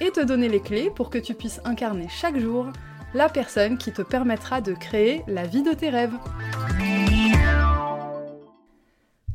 et te donner les clés pour que tu puisses incarner chaque jour la personne qui te permettra de créer la vie de tes rêves.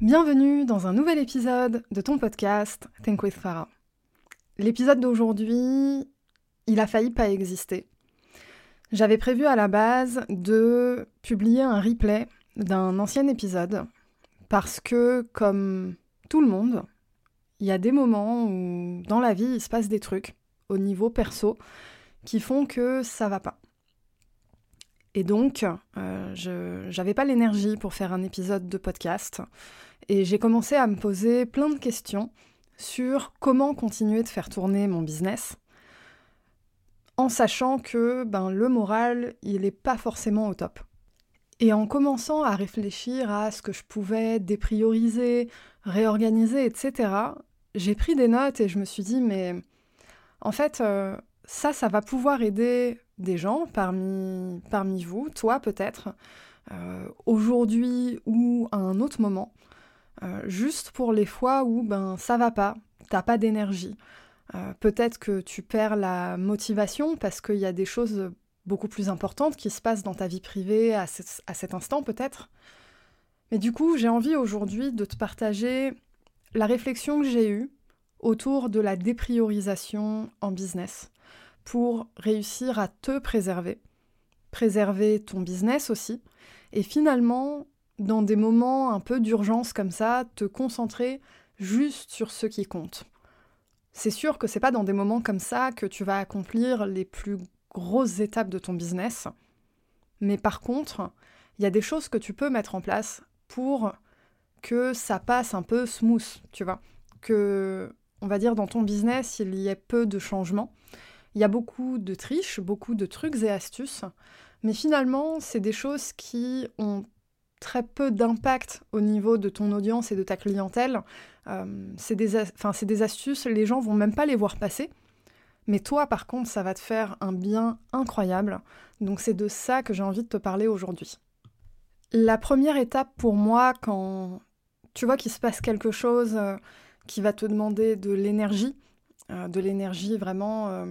Bienvenue dans un nouvel épisode de ton podcast Think with Farah. L'épisode d'aujourd'hui, il a failli pas exister. J'avais prévu à la base de publier un replay d'un ancien épisode parce que, comme tout le monde, il y a des moments où dans la vie il se passe des trucs au niveau perso qui font que ça va pas. Et donc, euh, je pas l'énergie pour faire un épisode de podcast et j'ai commencé à me poser plein de questions sur comment continuer de faire tourner mon business en sachant que ben, le moral, il n'est pas forcément au top. Et en commençant à réfléchir à ce que je pouvais déprioriser, réorganiser, etc., j'ai pris des notes et je me suis dit, mais en fait, euh, ça, ça va pouvoir aider des gens parmi, parmi vous, toi peut-être, euh, aujourd'hui ou à un autre moment, euh, juste pour les fois où ben ça va pas, t'as pas d'énergie. Peut-être que tu perds la motivation parce qu'il y a des choses beaucoup plus importantes qui se passent dans ta vie privée à, à cet instant peut-être. Mais du coup, j'ai envie aujourd'hui de te partager la réflexion que j'ai eue autour de la dépriorisation en business pour réussir à te préserver, préserver ton business aussi, et finalement, dans des moments un peu d'urgence comme ça, te concentrer juste sur ce qui compte. C'est sûr que c'est pas dans des moments comme ça que tu vas accomplir les plus grosses étapes de ton business, mais par contre, il y a des choses que tu peux mettre en place pour que ça passe un peu smooth, tu vois, que on va dire dans ton business, il y ait peu de changements il y a beaucoup de triches, beaucoup de trucs et astuces, mais finalement, c'est des choses qui ont très peu d'impact au niveau de ton audience et de ta clientèle. Euh, c'est des, des, astuces, les gens vont même pas les voir passer. Mais toi, par contre, ça va te faire un bien incroyable. Donc c'est de ça que j'ai envie de te parler aujourd'hui. La première étape pour moi, quand tu vois qu'il se passe quelque chose euh, qui va te demander de l'énergie, euh, de l'énergie vraiment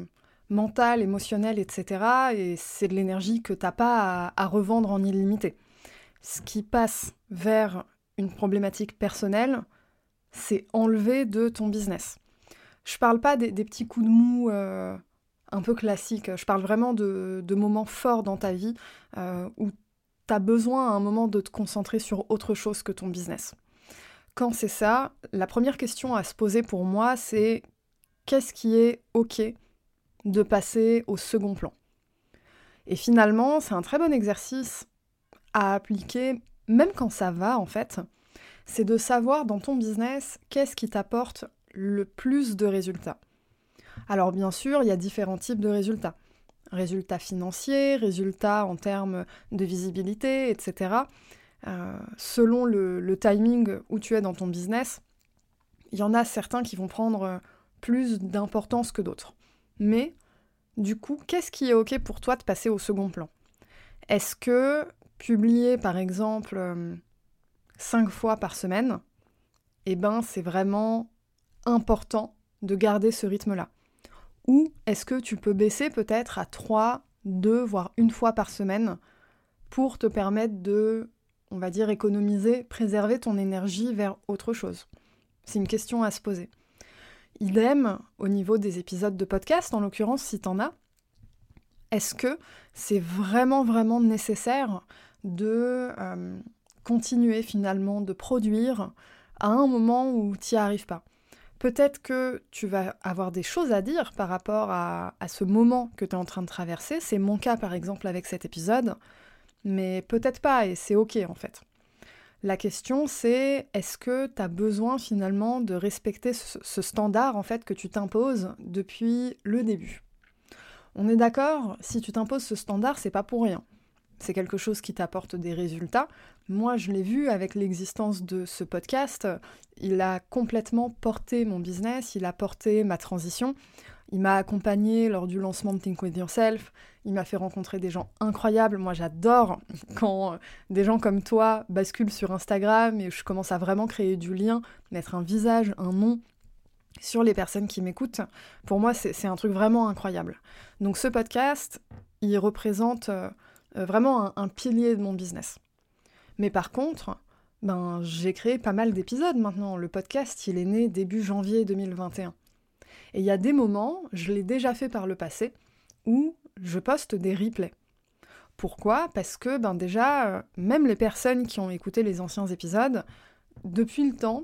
mentale, émotionnelle, etc. Et c'est de l'énergie que t'as pas à, revendre en illimité. Ce qui passe vers une problématique personnelle, c'est enlever de ton business. Je parle pas des, petits coups de mou euh, un peu classiques, je parle vraiment de, moments forts dans ta vie euh, où tu as besoin à un moment de te concentrer sur autre chose que ton business. Quand c'est ça, la première question à se poser pour moi, c'est qu'est-ce qui est OK de passer au second plan? Et finalement, c'est un très bon exercice à appliquer, même quand ça va en fait, c'est de savoir dans ton business qu'est-ce qui t'apporte le plus de résultats? Alors bien sûr, il y a différents types de résultats. Résultats financiers, résultats en termes de visibilité, etc. Euh, selon le timing où tu es dans ton business, il y en a certains qui vont prendre plus d'importance que d'autres. Mais du coup, qu'est-ce qui est OK pour toi de passer au second plan? Est-ce que publier par exemple euh, cinq fois par semaine, eh ben c'est vraiment important de garder ce rythme-là? Ou est-ce que tu peux baisser peut-être à 3, 2, voire une fois par semaine pour te permettre de, on va dire, économiser, préserver ton énergie vers autre chose C'est une question à se poser. Idem au niveau des épisodes de podcast, en l'occurrence, si t'en as. Est-ce que c'est vraiment, vraiment nécessaire de euh, continuer finalement de produire à un moment où tu n'y arrives pas? Peut-être que tu vas avoir des choses à dire par rapport à ce moment que tu es en train de traverser. C'est mon cas par exemple avec cet épisode, mais peut-être pas et c'est ok en fait. La question c'est est-ce que tu as besoin finalement de respecter ce, standard en fait que tu t'imposes depuis le début? On est d'accord, si tu t'imposes ce standard, c'est pas pour rien. C'est quelque chose qui t'apporte des résultats. Moi, je l'ai vu avec l'existence de ce podcast. Il a complètement porté mon business, il a porté ma transition. Il m'a accompagné lors du lancement de Think With Yourself. Il m'a fait rencontrer des gens incroyables. Moi, j'adore quand euh, des gens comme toi basculent sur Instagram et je commence à vraiment créer du lien, mettre un visage, un nom sur les personnes qui m'écoutent. Pour moi, c'est un truc vraiment incroyable. Donc, ce podcast, il représente euh, euh, vraiment un, pilier de mon business. Mais par contre, ben, j'ai créé pas mal d'épisodes maintenant. Le podcast, il est né début janvier 2021. Et il y a des moments, je l'ai déjà fait par le passé, où je poste des replays. Pourquoi? Parce que ben déjà, euh, même les personnes qui ont écouté les anciens épisodes, depuis le temps,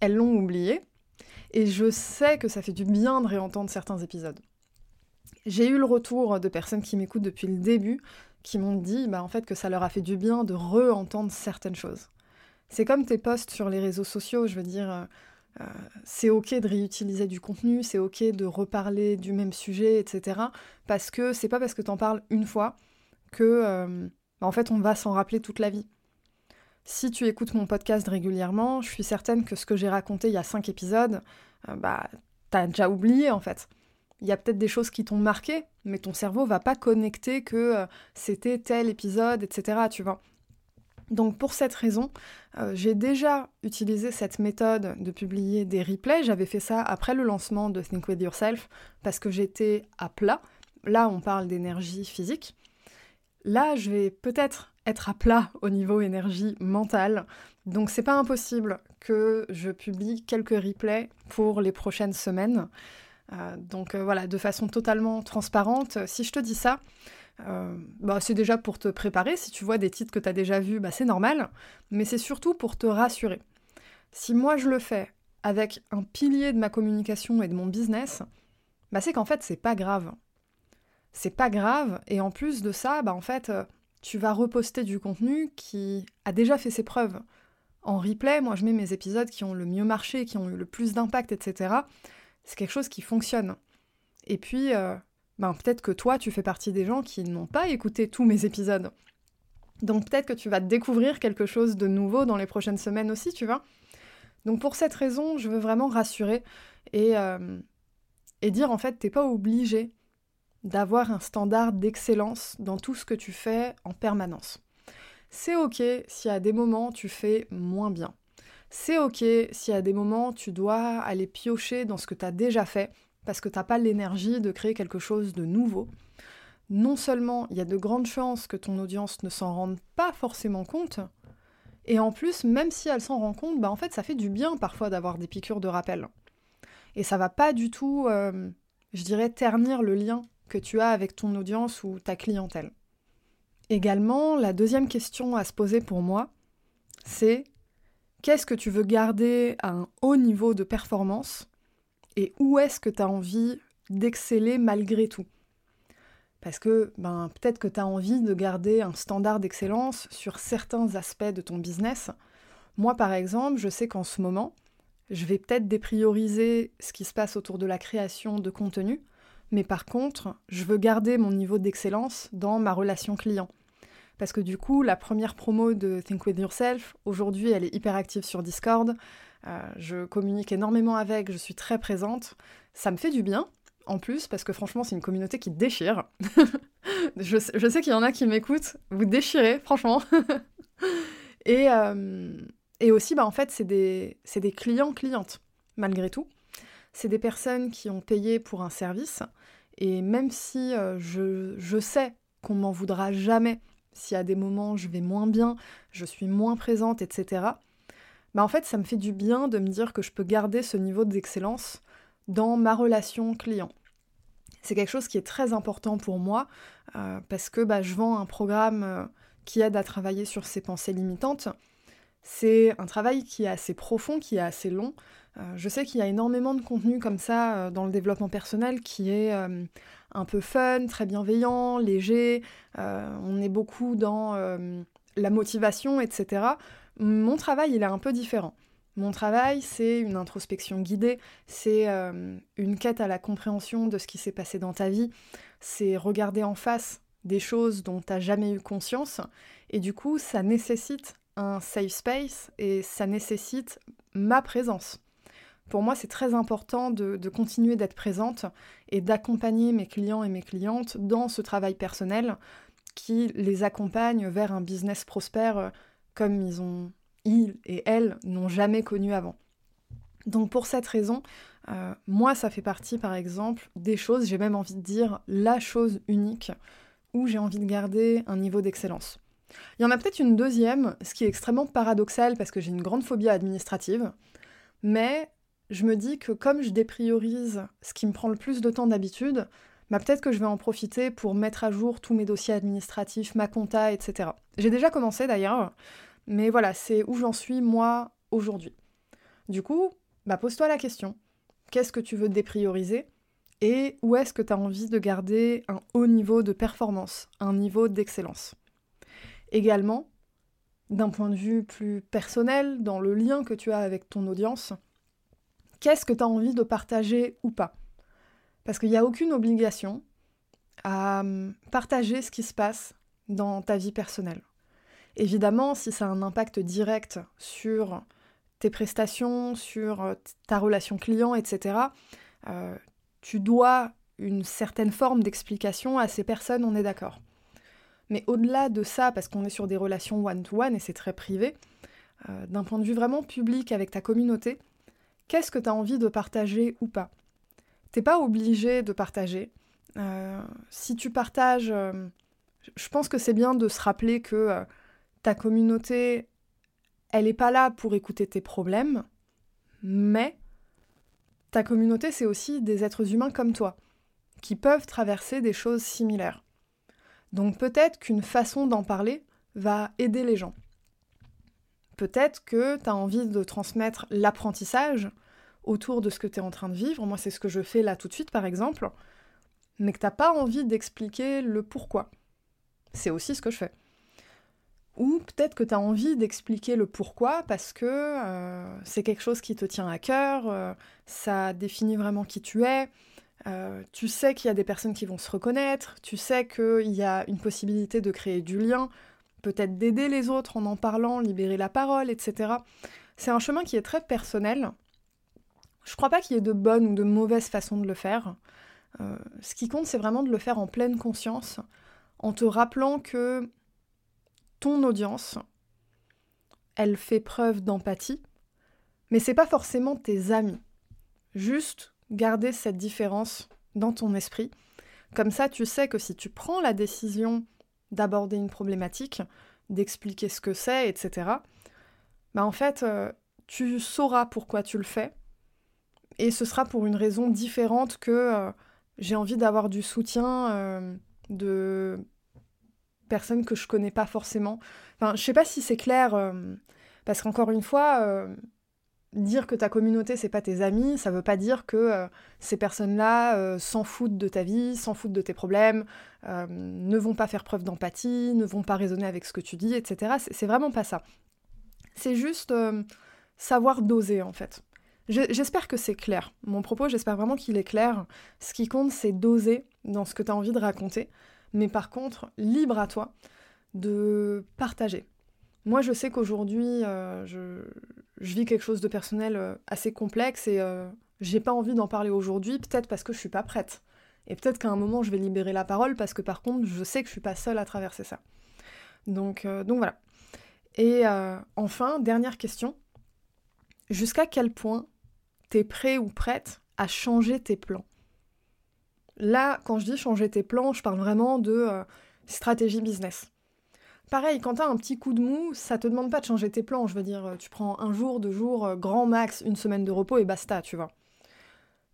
elles l'ont oublié. Et je sais que ça fait du bien de réentendre certains épisodes. J'ai eu le retour de personnes qui m'écoutent depuis le début, qui m'ont dit bah, en fait que ça leur a fait du bien de re-entendre certaines choses. C'est comme tes posts sur les réseaux sociaux, je veux dire, euh, euh, c'est ok de réutiliser du contenu, c'est ok de reparler du même sujet, etc. Parce que c'est pas parce que t'en parles une fois que, euh, en fait, on va s'en rappeler toute la vie. Si tu écoutes mon podcast régulièrement, je suis certaine que ce que j'ai raconté il y a cinq épisodes, euh, bah, t'as déjà oublié en fait. Il y a peut-être des choses qui t'ont marqué, mais ton cerveau va pas connecter que c'était tel épisode, etc. Tu vois. Donc pour cette raison, euh, j'ai déjà utilisé cette méthode de publier des replays. J'avais fait ça après le lancement de Think With Yourself parce que j'étais à plat. Là, on parle d'énergie physique. Là, je vais peut-être être à plat au niveau énergie mentale. Donc c'est pas impossible que je publie quelques replays pour les prochaines semaines. Euh, donc euh, voilà, de façon totalement transparente. Si je te dis ça, euh, bah, c'est déjà pour te préparer. Si tu vois des titres que tu as déjà vus, bah, c'est normal. Mais c'est surtout pour te rassurer. Si moi je le fais avec un pilier de ma communication et de mon business, bah, c'est qu'en fait, c'est pas grave. C'est pas grave. Et en plus de ça, bah, en fait, euh, tu vas reposter du contenu qui a déjà fait ses preuves. En replay, moi je mets mes épisodes qui ont le mieux marché, qui ont eu le plus d'impact, etc. C'est quelque chose qui fonctionne. Et puis, euh, ben peut-être que toi, tu fais partie des gens qui n'ont pas écouté tous mes épisodes. Donc peut-être que tu vas découvrir quelque chose de nouveau dans les prochaines semaines aussi, tu vois. Donc pour cette raison, je veux vraiment rassurer et, euh, dire en fait, t'es pas obligé d'avoir un standard d'excellence dans tout ce que tu fais en permanence. C'est ok si à des moments tu fais moins bien. C'est ok si à des moments tu dois aller piocher dans ce que tu as déjà fait parce que tu n'as pas l'énergie de créer quelque chose de nouveau. Non seulement il y a de grandes chances que ton audience ne s'en rende pas forcément compte, et en plus, même si elle s'en rend compte, bah en fait ça fait du bien parfois d'avoir des piqûres de rappel. Et ça va pas du tout, euh, je dirais, ternir le lien que tu as avec ton audience ou ta clientèle. Également, la deuxième question à se poser pour moi, c'est qu'est-ce que tu veux garder à un haut niveau de performance et où est-ce que tu as envie d'exceller malgré tout? Parce que ben, peut-être que tu as envie de garder un standard d'excellence sur certains aspects de ton business. Moi, par exemple, je sais qu'en ce moment, je vais peut-être déprioriser ce qui se passe autour de la création de contenu, mais par contre, je veux garder mon niveau d'excellence dans ma relation client. Parce que du coup, la première promo de Think With Yourself, aujourd'hui, elle est hyper active sur Discord. Euh, je communique énormément avec, je suis très présente. Ça me fait du bien, en plus, parce que franchement, c'est une communauté qui déchire. je, sais qu'il y en a qui m'écoutent, vous déchirez, franchement. et, euh, et aussi, bah, en fait, c'est des, des clients-clientes, malgré tout. C'est des personnes qui ont payé pour un service. Et même si euh, je, je sais qu'on m'en voudra jamais si à des moments je vais moins bien, je suis moins présente, etc., bah, en fait, ça me fait du bien de me dire que je peux garder ce niveau d'excellence dans ma relation client. C'est quelque chose qui est très important pour moi euh, parce que bah, je vends un programme euh, qui aide à travailler sur ses pensées limitantes. C'est un travail qui est assez profond, qui est assez long. Euh, je sais qu'il y a énormément de contenu comme ça dans le développement personnel qui est un peu fun, très bienveillant, léger. on est beaucoup dans la motivation, etc. Mon travail, il est un peu différent. Mon travail, c'est une introspection guidée, c'est euh, une quête à la compréhension de ce qui s'est passé dans ta vie, c'est regarder en face des choses dont tu n'as jamais eu conscience, et du coup, ça nécessite un safe space et ça nécessite ma présence. Pour moi, c'est très important de, continuer d'être présente et d'accompagner mes clients et mes clientes dans ce travail personnel qui les accompagne vers un business prospère euh, comme ils ont ils et elles n'ont jamais connu avant. Donc pour cette raison, euh, moi ça fait partie par exemple des choses, j'ai même envie de dire la chose unique où j'ai envie de garder un niveau d'excellence. Il y en a peut-être une deuxième, ce qui est extrêmement paradoxal parce que j'ai une grande phobie administrative, mais je me dis que comme je dépriorise ce qui me prend le plus de temps d'habitude, bah peut-être que je vais en profiter pour mettre à jour tous mes dossiers administratifs, ma compta, etc. J'ai déjà commencé d'ailleurs, mais voilà, c'est où j'en suis moi aujourd'hui. Du coup, bah pose-toi la question. Qu'est-ce que tu veux déprioriser et où est-ce que tu as envie de garder un haut niveau de performance, un niveau d'excellence? Également, d'un point de vue plus personnel, dans le lien que tu as avec ton audience, qu'est-ce que tu as envie de partager ou pas Parce qu'il n'y a aucune obligation à hum, partager ce qui se passe dans ta vie personnelle. Évidemment, si ça a un impact direct sur tes prestations, sur euh, ta relation client, etc., euh, tu dois une certaine forme d'explication à ces personnes, on est d'accord. Mais au-delà de ça, parce qu'on est sur des relations one-to-one et c'est très privé, euh, d'un point de vue vraiment public avec ta communauté, qu'est-ce que tu as envie de partager ou pas T'es pas obligé de partager. si tu partages, je pense que c'est bien de se rappeler que ta communauté, elle n'est pas là pour écouter tes problèmes, mais ta communauté, c'est aussi des êtres humains comme toi, qui peuvent traverser des choses similaires. Donc peut-être qu'une façon d'en parler va aider les gens. Peut-être que tu as envie de transmettre l'apprentissage autour de ce que tu es en train de vivre. Moi, c'est ce que je fais là tout de suite, par exemple. Mais que tu n'as pas envie d'expliquer le pourquoi. C'est aussi ce que je fais. Ou peut-être que tu as envie d'expliquer le pourquoi parce que euh, c'est quelque chose qui te tient à cœur, euh, ça définit vraiment qui tu es, euh, tu sais qu'il y a des personnes qui vont se reconnaître, tu sais qu'il y a une possibilité de créer du lien, peut-être d'aider les autres en en parlant, libérer la parole, etc. C'est un chemin qui est très personnel. Je crois pas qu'il y ait de bonnes ou de mauvaises façons de le faire. ce qui compte, c'est vraiment de le faire en pleine conscience, en te rappelant que ton audience, elle fait preuve d'empathie, mais c'est pas forcément tes amis. Juste garder cette différence dans ton esprit. Comme ça, tu sais que si tu prends la décision d'aborder une problématique, d'expliquer ce que c'est, etc., bah en fait, euh, tu sauras pourquoi tu le fais, et ce sera pour une raison différente que euh, j'ai envie d'avoir du soutien euh, de personnes que je connais pas forcément. Enfin, je sais pas si c'est clair, parce qu'encore une fois, dire que ta communauté c'est pas tes amis, ça veut pas dire que euh, ces personnes-là s'en foutent de ta vie, s'en foutent de tes problèmes, ne vont pas faire preuve d'empathie, ne vont pas raisonner avec ce que tu dis, etc. C'est vraiment pas ça. C'est juste savoir doser en fait. J'espère que c'est clair. Mon propos, j'espère vraiment qu'il est clair. Ce qui compte, c'est doser dans ce que tu as envie de raconter mais par contre, libre à toi de partager. Moi, je sais qu'aujourd'hui, euh, je, vis quelque chose de personnel euh, assez complexe et euh, j'ai pas envie d'en parler aujourd'hui, peut-être parce que je suis pas prête. Et peut-être qu'à un moment, je vais libérer la parole parce que par contre, je sais que je suis pas seule à traverser ça. Donc, donc voilà. Et enfin, dernière question. Jusqu'à quel point t'es prêt ou prête à changer tes plans? Là, quand je dis changer tes plans, je parle vraiment de euh, stratégie business. Pareil, quand tu as un petit coup de mou, ça te demande pas de changer tes plans. Je veux dire, tu prends un jour, deux jours, euh, grand max, une semaine de repos et basta, tu vois.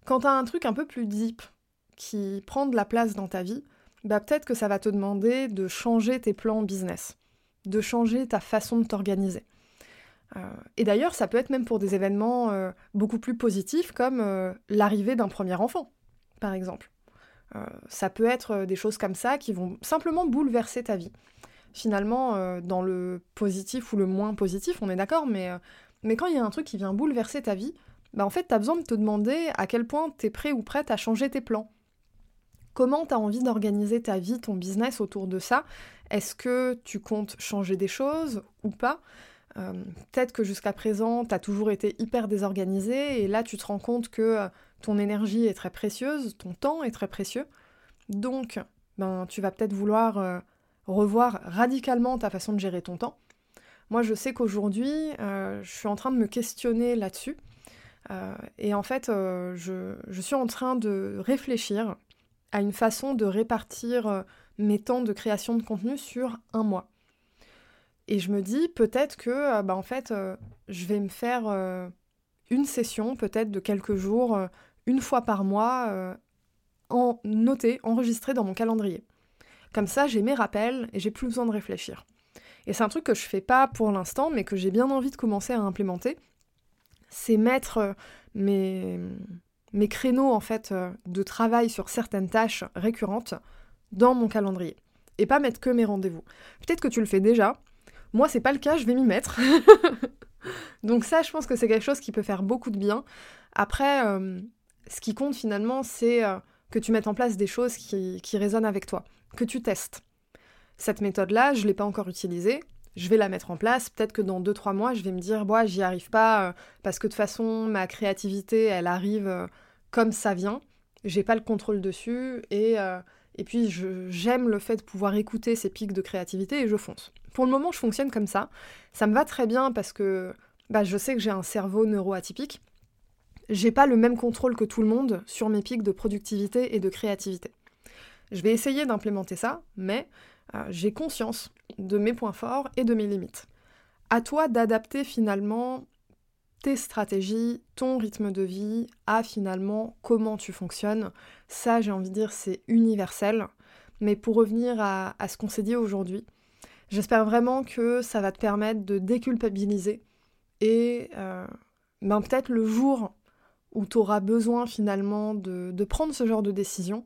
Quand tu as un truc un peu plus deep qui prend de la place dans ta vie, bah peut-être que ça va te demander de changer tes plans business, de changer ta façon de t'organiser. Euh, et d'ailleurs, ça peut être même pour des événements beaucoup plus positifs comme l'arrivée d'un premier enfant, par exemple. Euh, ça peut être euh, des choses comme ça qui vont simplement bouleverser ta vie. Finalement, euh, dans le positif ou le moins positif, on est d'accord, mais Mais quand il y a un truc qui vient bouleverser ta vie, bah en fait, tu as besoin de te demander à quel point tu es prêt ou prête à changer tes plans. Comment tu as envie d'organiser ta vie, ton business autour de ça? Est-ce que tu comptes changer des choses ou pas? Euh, Peut-être que jusqu'à présent, tu as toujours été hyper désorganisé et là, tu te rends compte que euh, ton énergie est très précieuse, ton temps est très précieux. Donc, ben, tu vas peut-être vouloir euh, revoir radicalement ta façon de gérer ton temps. Moi, je sais qu'aujourd'hui, je suis en train de me questionner là-dessus. et en fait, je, je, suis en train de réfléchir à une façon de répartir euh, mes temps de création de contenu sur un mois. Et je me dis peut-être que, euh, bah, en euh, je vais me faire une session, peut-être de quelques jours, une fois par mois, en noter, enregistrée dans mon calendrier. Comme ça, j'ai mes rappels et j'ai plus besoin de réfléchir. Et c'est un truc que je fais pas pour l'instant, mais que j'ai bien envie de commencer à implémenter. C'est mettre mes, mes créneaux en fait euh, de travail sur certaines tâches récurrentes dans mon calendrier et pas mettre que mes rendez-vous. Peut-être que tu le fais déjà. Moi, c'est pas le cas, je vais m'y mettre. Donc ça, je pense que c'est quelque chose qui peut faire beaucoup de bien. Après, euh, ce qui compte finalement, c'est euh, que tu mettes en place des choses qui, résonnent avec toi, que tu testes. Cette méthode-là, je ne l'ai pas encore utilisée. Je vais la mettre en place. Peut-être que dans 2-3 mois, je vais me dire, moi, j'y arrive pas, parce que de toute façon, ma créativité, elle arrive comme ça vient. J'ai pas le contrôle dessus et, euh, et puis j'aime le fait de pouvoir écouter ces pics de créativité et je fonce. Pour le moment, je fonctionne comme ça. Ça me va très bien parce que bah, je sais que j'ai un cerveau neuroatypique. J'ai pas le même contrôle que tout le monde sur mes pics de productivité et de créativité. Je vais essayer d'implémenter ça, mais euh, j'ai conscience de mes points forts et de mes limites. À toi d'adapter finalement tes stratégies, ton rythme de vie, à finalement comment tu fonctionnes. Ça, j'ai envie de dire, c'est universel. Mais pour revenir à, ce qu'on s'est dit aujourd'hui, j'espère vraiment que ça va te permettre de déculpabiliser et euh, ben peut-être le jour où tu auras besoin finalement de, prendre ce genre de décision,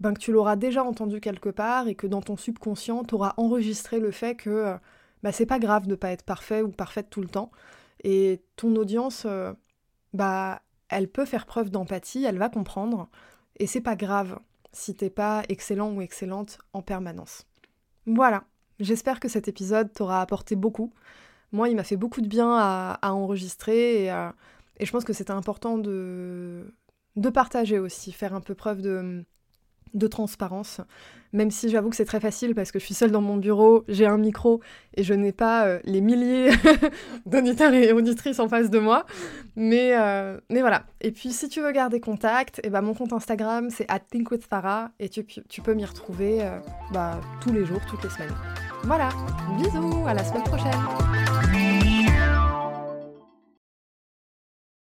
ben que tu l'auras déjà entendu quelque part et que dans ton subconscient, tu auras enregistré le fait que ben c'est pas grave de pas être parfait ou parfaite tout le temps, et ton audience, bah, elle peut faire preuve d'empathie, elle va comprendre. Et c'est pas grave si t'es pas excellent ou excellente en permanence. Voilà, j'espère que cet épisode t'aura apporté beaucoup. Moi, il m'a fait beaucoup de bien à, enregistrer et, euh, et, je pense que c'était important de, de partager aussi, faire un peu preuve de, de transparence, même si j'avoue que c'est très facile parce que je suis seule dans mon bureau, j'ai un micro et je n'ai pas euh, les milliers d'auditeurs et auditrices en face de moi. Mais, euh, mais voilà. Et puis si tu veux garder contact, et eh ben, mon compte Instagram c'est at thinkwithfarah et tu, tu peux m'y retrouver euh, bah, tous les jours, toutes les semaines. Voilà, bisous, à la semaine prochaine